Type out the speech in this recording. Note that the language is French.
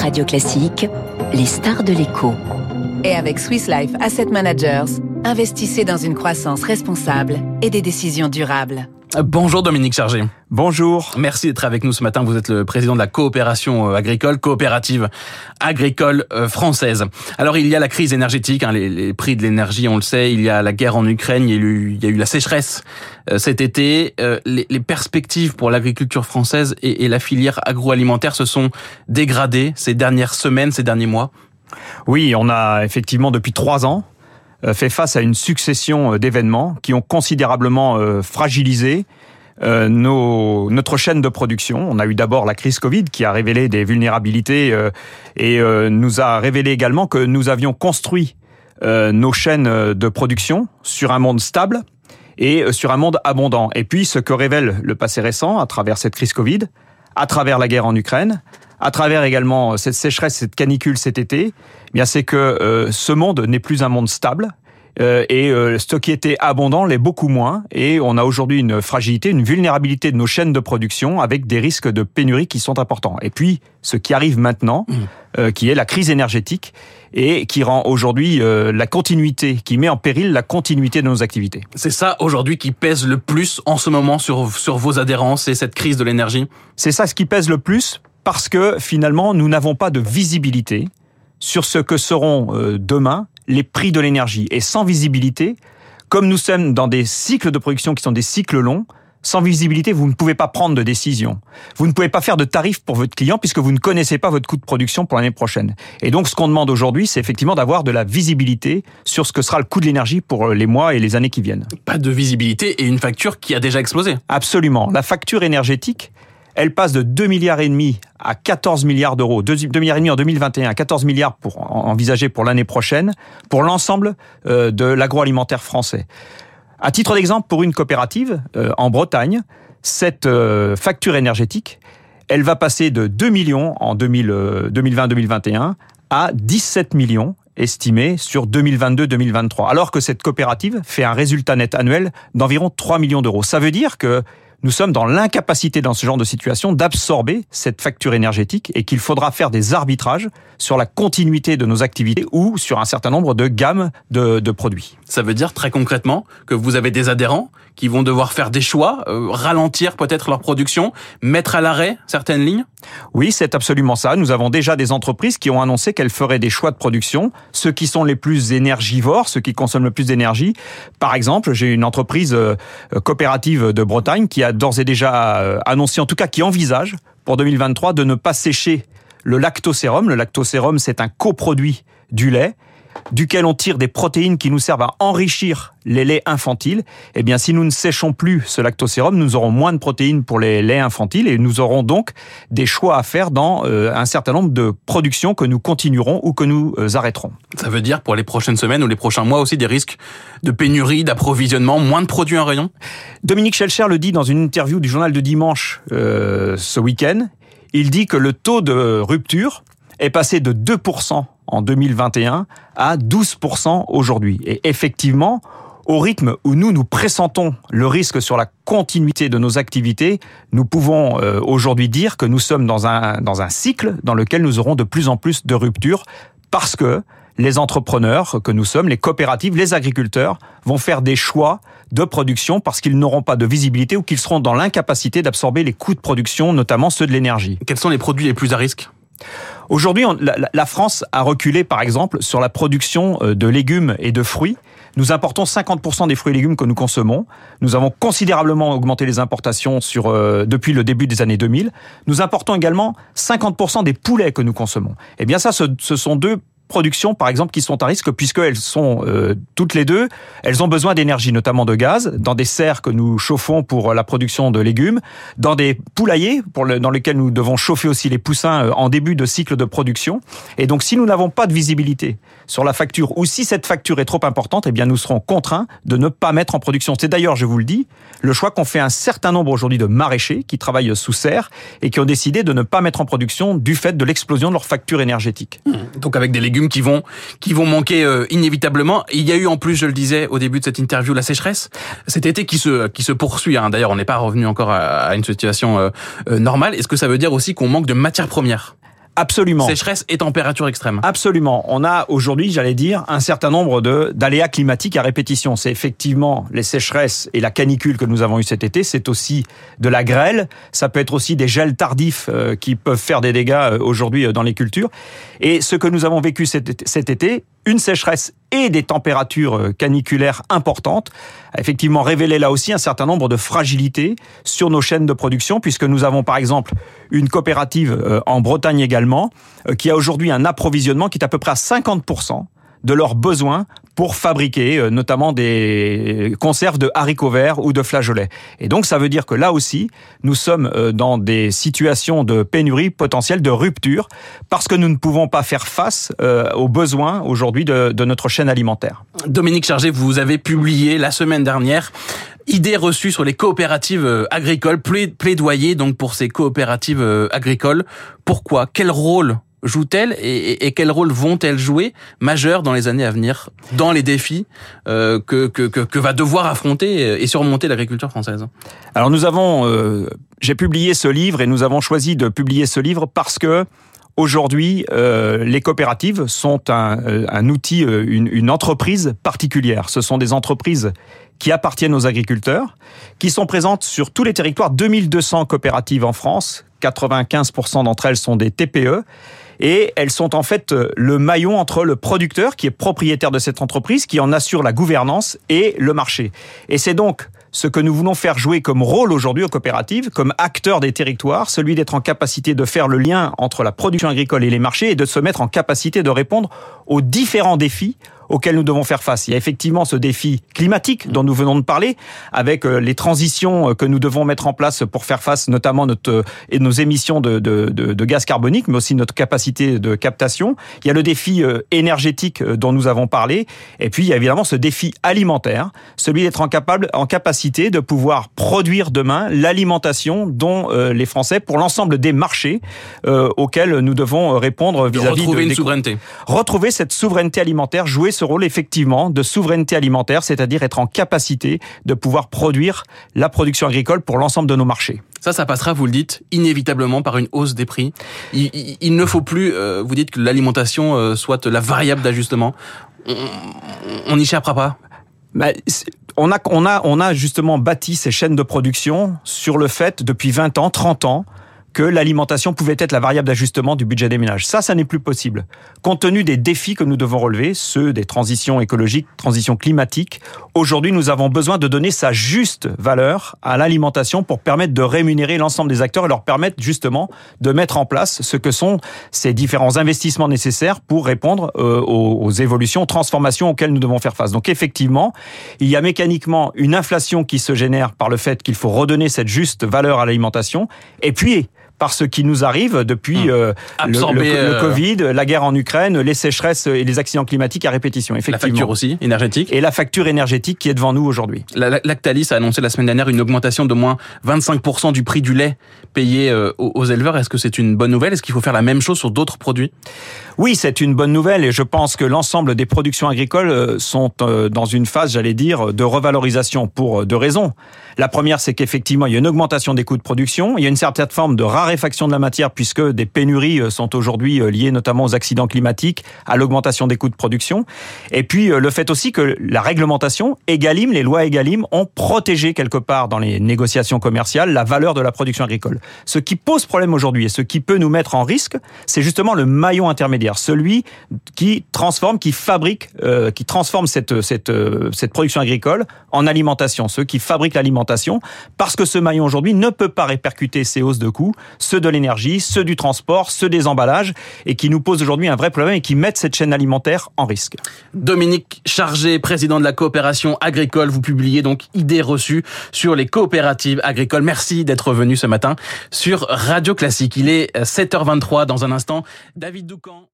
Radio Classique, les stars de l'écho. Et avec Swiss Life Asset Managers, investissez dans une croissance responsable et des décisions durables. Bonjour Dominique Chargé. Bonjour. Merci d'être avec nous ce matin. Vous êtes le président de la coopération euh, agricole, coopérative agricole euh, française. Alors il y a la crise énergétique, hein, les, prix de l'énergie, on le sait. Il y a la guerre en Ukraine, il y a eu, il y a eu la sécheresse euh, cet été. les, les, perspectives pour l'agriculture française et, et la filière agroalimentaire se sont dégradées ces dernières semaines, ces derniers mois. Oui, on a effectivement depuis trois ans fait face à une succession d'événements qui ont considérablement euh, nos, notre chaîne de production. On a eu d'abord la crise Covid qui a révélé des vulnérabilités et nous a révélé également que nous avions construit nos chaînes de production sur un monde stable et sur un monde abondant. Et puis ce que révèle le passé récent à travers cette crise Covid, à travers la guerre en Ukraine, à travers également cette sécheresse, cette canicule cet été, eh bien c'est que euh, ce monde n'est plus un monde stable. Euh, et euh, ce qui était abondant l'est beaucoup moins. Et on a aujourd'hui une fragilité, une vulnérabilité de nos chaînes de production avec des risques de pénurie qui sont importants. Et puis, ce qui arrive maintenant, mmh. qui est la crise énergétique et qui rend aujourd'hui la continuité, qui met en péril la continuité de nos activités. C'est ça aujourd'hui qui pèse le plus en ce moment sur, sur vos adhérents, c'est cette crise de l'énergie? C'est ça ce qui pèse le plus parce que finalement, nous n'avons pas de visibilité sur ce que seront euh, demain les prix de l'énergie. Et sans visibilité, comme nous sommes dans des cycles de production qui sont des cycles longs, sans visibilité, vous ne pouvez pas prendre de décision. Vous ne pouvez pas faire de tarifs pour votre client puisque vous ne connaissez pas votre coût de production pour l'année prochaine. Et donc, ce qu'on demande aujourd'hui, c'est effectivement d'avoir de la visibilité sur ce que sera le coût de l'énergie pour les mois et les années qui viennent. Pas de visibilité et une facture qui a déjà explosé. Absolument. La facture énergétique, elle passe de 2 milliards et demi à 14 milliards d'euros, 2, milliards et demi en 2021 à 14 milliards pour envisager pour l'année prochaine pour l'ensemble euh, de l'agroalimentaire français. À titre d'exemple, pour une coopérative euh, en Bretagne, cette euh, facture énergétique, elle va passer de 2 millions en 2020-2021 à 17 millions estimés sur 2022-2023, alors que cette coopérative fait un résultat net annuel d'environ 3 millions d'euros. Ça veut dire que nous sommes dans l'incapacité dans ce genre de situation d'absorber cette facture énergétique et qu'il faudra faire des arbitrages sur la continuité de nos activités ou sur un certain nombre de gammes de, de produits. Ça veut dire très concrètement que vous avez des adhérents qui vont devoir faire des choix, euh, ralentir peut-être leur production, mettre à l'arrêt certaines lignes? Oui, c'est absolument ça. Nous avons déjà des entreprises qui ont annoncé qu'elles feraient des choix de production, ceux qui sont les plus énergivores, ceux qui consomment le plus d'énergie. Par exemple, j'ai une entreprise euh, coopérative de Bretagne qui a d'ores et déjà euh, annoncé, en tout cas qui envisage pour 2023 de ne pas sécher le lactosérum. Le lactosérum, c'est un coproduit du lait duquel on tire des protéines qui nous servent à enrichir les laits infantiles, eh bien, si nous ne séchons plus ce lactosérum, nous aurons moins de protéines pour les laits infantiles et nous aurons donc des choix à faire dans euh, un certain nombre de productions que nous continuerons ou que nous euh, arrêterons. Ça veut dire pour les prochaines semaines ou les prochains mois aussi des risques de pénurie, d'approvisionnement, moins de produits en rayon? Dominique Schelcher le dit dans une interview du journal de dimanche euh, ce week-end. Il dit que le taux de rupture est passé de 2% en 2021 à 12% aujourd'hui. Et effectivement, au rythme où nous nous pressentons le risque sur la continuité de nos activités, nous pouvons euh, aujourd'hui dire que nous sommes dans un, dans un cycle dans lequel nous aurons de plus en plus de ruptures parce que les entrepreneurs que nous sommes, les coopératives, les agriculteurs vont faire des choix de production parce qu'ils n'auront pas de visibilité ou qu'ils seront dans l'incapacité d'absorber les coûts de production, notamment ceux de l'énergie. Quels sont les produits les plus à risque? Aujourd'hui, la, France a reculé, par exemple, sur la production euh, de légumes et de fruits. Nous importons 50% des fruits et légumes que nous consommons. Nous avons considérablement augmenté les importations sur, euh, depuis le début des années 2000. Nous importons également 50% des poulets que nous consommons. Eh bien ça, ce, ce sont deux productions, par exemple, qui sont à risque puisqu'elles sont euh, toutes les deux, elles ont besoin d'énergie, notamment de gaz, dans des serres que nous chauffons pour la production de légumes, dans des poulaillers pour le, dans lesquels nous devons chauffer aussi les poussins euh, en début de cycle de production. Et donc, si nous n'avons pas de visibilité sur la facture ou si cette facture est trop importante, eh bien, nous serons contraints de ne pas mettre en production. C'est d'ailleurs, je vous le dis, le choix qu'ont fait un certain nombre aujourd'hui de maraîchers qui travaillent sous serre et qui ont décidé de ne pas mettre en production du fait de l'explosion de leur facture énergétique. Donc, avec des légumes qui vont qui vont manquer euh, inévitablement. Il y a eu en plus, je le disais au début de cette interview, la sécheresse cet été qui se qui se poursuit. Hein. D'ailleurs, on n'est pas revenu encore à, une situation euh, euh, normale. Est-ce que ça veut dire aussi qu'on manque de matières premières? Absolument. Sécheresse et température extrême. Absolument. On a aujourd'hui, j'allais dire, un certain nombre de d'aléas climatiques à répétition. C'est effectivement les sécheresses et la canicule que nous avons eu cet été. C'est aussi de la grêle. Ça peut être aussi des gels tardifs euh, qui peuvent faire des dégâts euh, aujourd'hui euh, dans les cultures. Et ce que nous avons vécu cet, cet été, une sécheresse et des températures euh, caniculaires importantes, a effectivement révélé là aussi un certain nombre de fragilités sur nos chaînes de production, puisque nous avons par exemple une coopérative euh, en Bretagne également, euh, qui a aujourd'hui un approvisionnement qui est à peu près à 50% de leurs besoins pour fabriquer euh, notamment des conserves de haricots verts ou de flageolets. Et donc ça veut dire que là aussi, nous sommes euh, dans des situations de pénurie potentielle, de rupture, parce que nous ne pouvons pas faire face euh, aux besoins aujourd'hui de, de notre chaîne alimentaire. Dominique Chargé, vous avez publié la semaine dernière idées reçues sur les coopératives agricoles, plaidoyer donc pour ces coopératives agricoles. Pourquoi? Quel rôle jouent-elles et, et, quel rôle vont-elles jouer majeur dans les années à venir, dans les défis euh, que, que, que, va devoir affronter et surmonter l'agriculture française? Alors nous avons, euh, j'ai publié ce livre et nous avons choisi de publier ce livre parce que Aujourd'hui, euh, les coopératives sont un, euh, un outil, euh, une, une, entreprise particulière. Ce sont des entreprises qui appartiennent aux agriculteurs, qui sont présentes sur tous les territoires. 2200 coopératives en France, 95% d'entre elles sont des TPE et elles sont en fait euh, le maillon entre le producteur qui est propriétaire de cette entreprise, qui en assure la gouvernance, et le marché. Et c'est donc ce que nous voulons faire jouer comme rôle aujourd'hui aux coopératives, comme acteurs des territoires, celui d'être en capacité de faire le lien entre la production agricole et les marchés et de se mettre en capacité de répondre aux différents défis auxquels nous devons faire face. Il y a effectivement ce défi climatique dont nous venons de parler, avec euh, les transitions euh, que nous devons mettre en place pour faire face notamment notre, euh, et nos émissions de, de, de, de, gaz carbonique, mais aussi notre capacité de captation. Il y a le défi énergétique dont nous avons parlé, et puis il y a évidemment ce défi alimentaire, celui d'être en, capable, en capacité de pouvoir produire demain l'alimentation dont les Français, pour l'ensemble des marchés auxquels nous devons répondre vis-à-vis de retrouver une souveraineté. Retrouver cette souveraineté alimentaire, jouer ce rôle effectivement de souveraineté alimentaire, c'est-à-dire être en capacité de pouvoir produire la production agricole pour l'ensemble de nos marchés. Ça, ça passera, vous le dites, inévitablement par une hausse des prix. Il, il, il ne faut plus, euh, vous dites que l'alimentation euh, soit la variable d'ajustement. On n'y échappera pas? Bah, on a, on, a, on a justement bâti ces chaînes de production sur le fait, depuis 20 ans, 30 ans, que l'alimentation pouvait être la variable d'ajustement du budget des ménages. Ça, ça n'est plus possible. Compte tenu des défis que nous devons relever, ceux des transitions écologiques, transitions climatiques, aujourd'hui, nous avons besoin de donner sa juste valeur à l'alimentation pour permettre de rémunérer l'ensemble des acteurs et leur permettre justement de mettre en place ce que sont ces différents investissements nécessaires pour répondre euh, aux, évolutions, aux transformations auxquelles nous devons faire face. Donc effectivement, il y a mécaniquement une inflation qui se génère par le fait qu'il faut redonner cette juste valeur à l'alimentation. Et puis, par ce qui nous arrive depuis mmh. euh, Absorber, le, le, le, Covid, la guerre en Ukraine, les sécheresses et les accidents climatiques à répétition. Effectivement. La facture aussi, énergétique. Et la facture énergétique qui est devant nous aujourd'hui. Lactalis a annoncé la semaine dernière une augmentation de moins 25% du prix du lait payé euh, aux éleveurs. Est-ce que c'est une bonne nouvelle? Est-ce qu'il faut faire la même chose sur d'autres produits? Oui, c'est une bonne nouvelle et je pense que l'ensemble des productions agricoles euh, sont dans une phase, j'allais dire, de revalorisation pour deux raisons. La première, c'est qu'effectivement, il y a une augmentation des coûts de production, il y a une certaine forme de de la matière puisque des pénuries sont aujourd'hui liées notamment aux accidents climatiques, à l'augmentation des coûts de production. Et puis le fait aussi que la réglementation, Egalim, les lois Egalim, ont protégé quelque part dans les négociations commerciales la valeur de la production agricole. Ce qui pose problème aujourd'hui et ce qui peut nous mettre en risque, c'est justement le maillon intermédiaire, celui qui transforme, qui fabrique, euh, qui transforme cette, cette, cette production agricole en alimentation, ceux qui fabriquent l'alimentation, parce que ce maillon aujourd'hui ne peut pas répercuter ces hausses de coûts, ceux de l'énergie, ceux du transport, ceux des emballages, et qui nous posent aujourd'hui un vrai problème et qui mettent cette chaîne alimentaire en risque. Dominique Chargé, président de la coopération agricole, vous publiez donc idées reçues sur les coopératives agricoles. Merci d'être venu ce matin sur Radio Classique. Il est 7h23 dans un instant. David Doucan.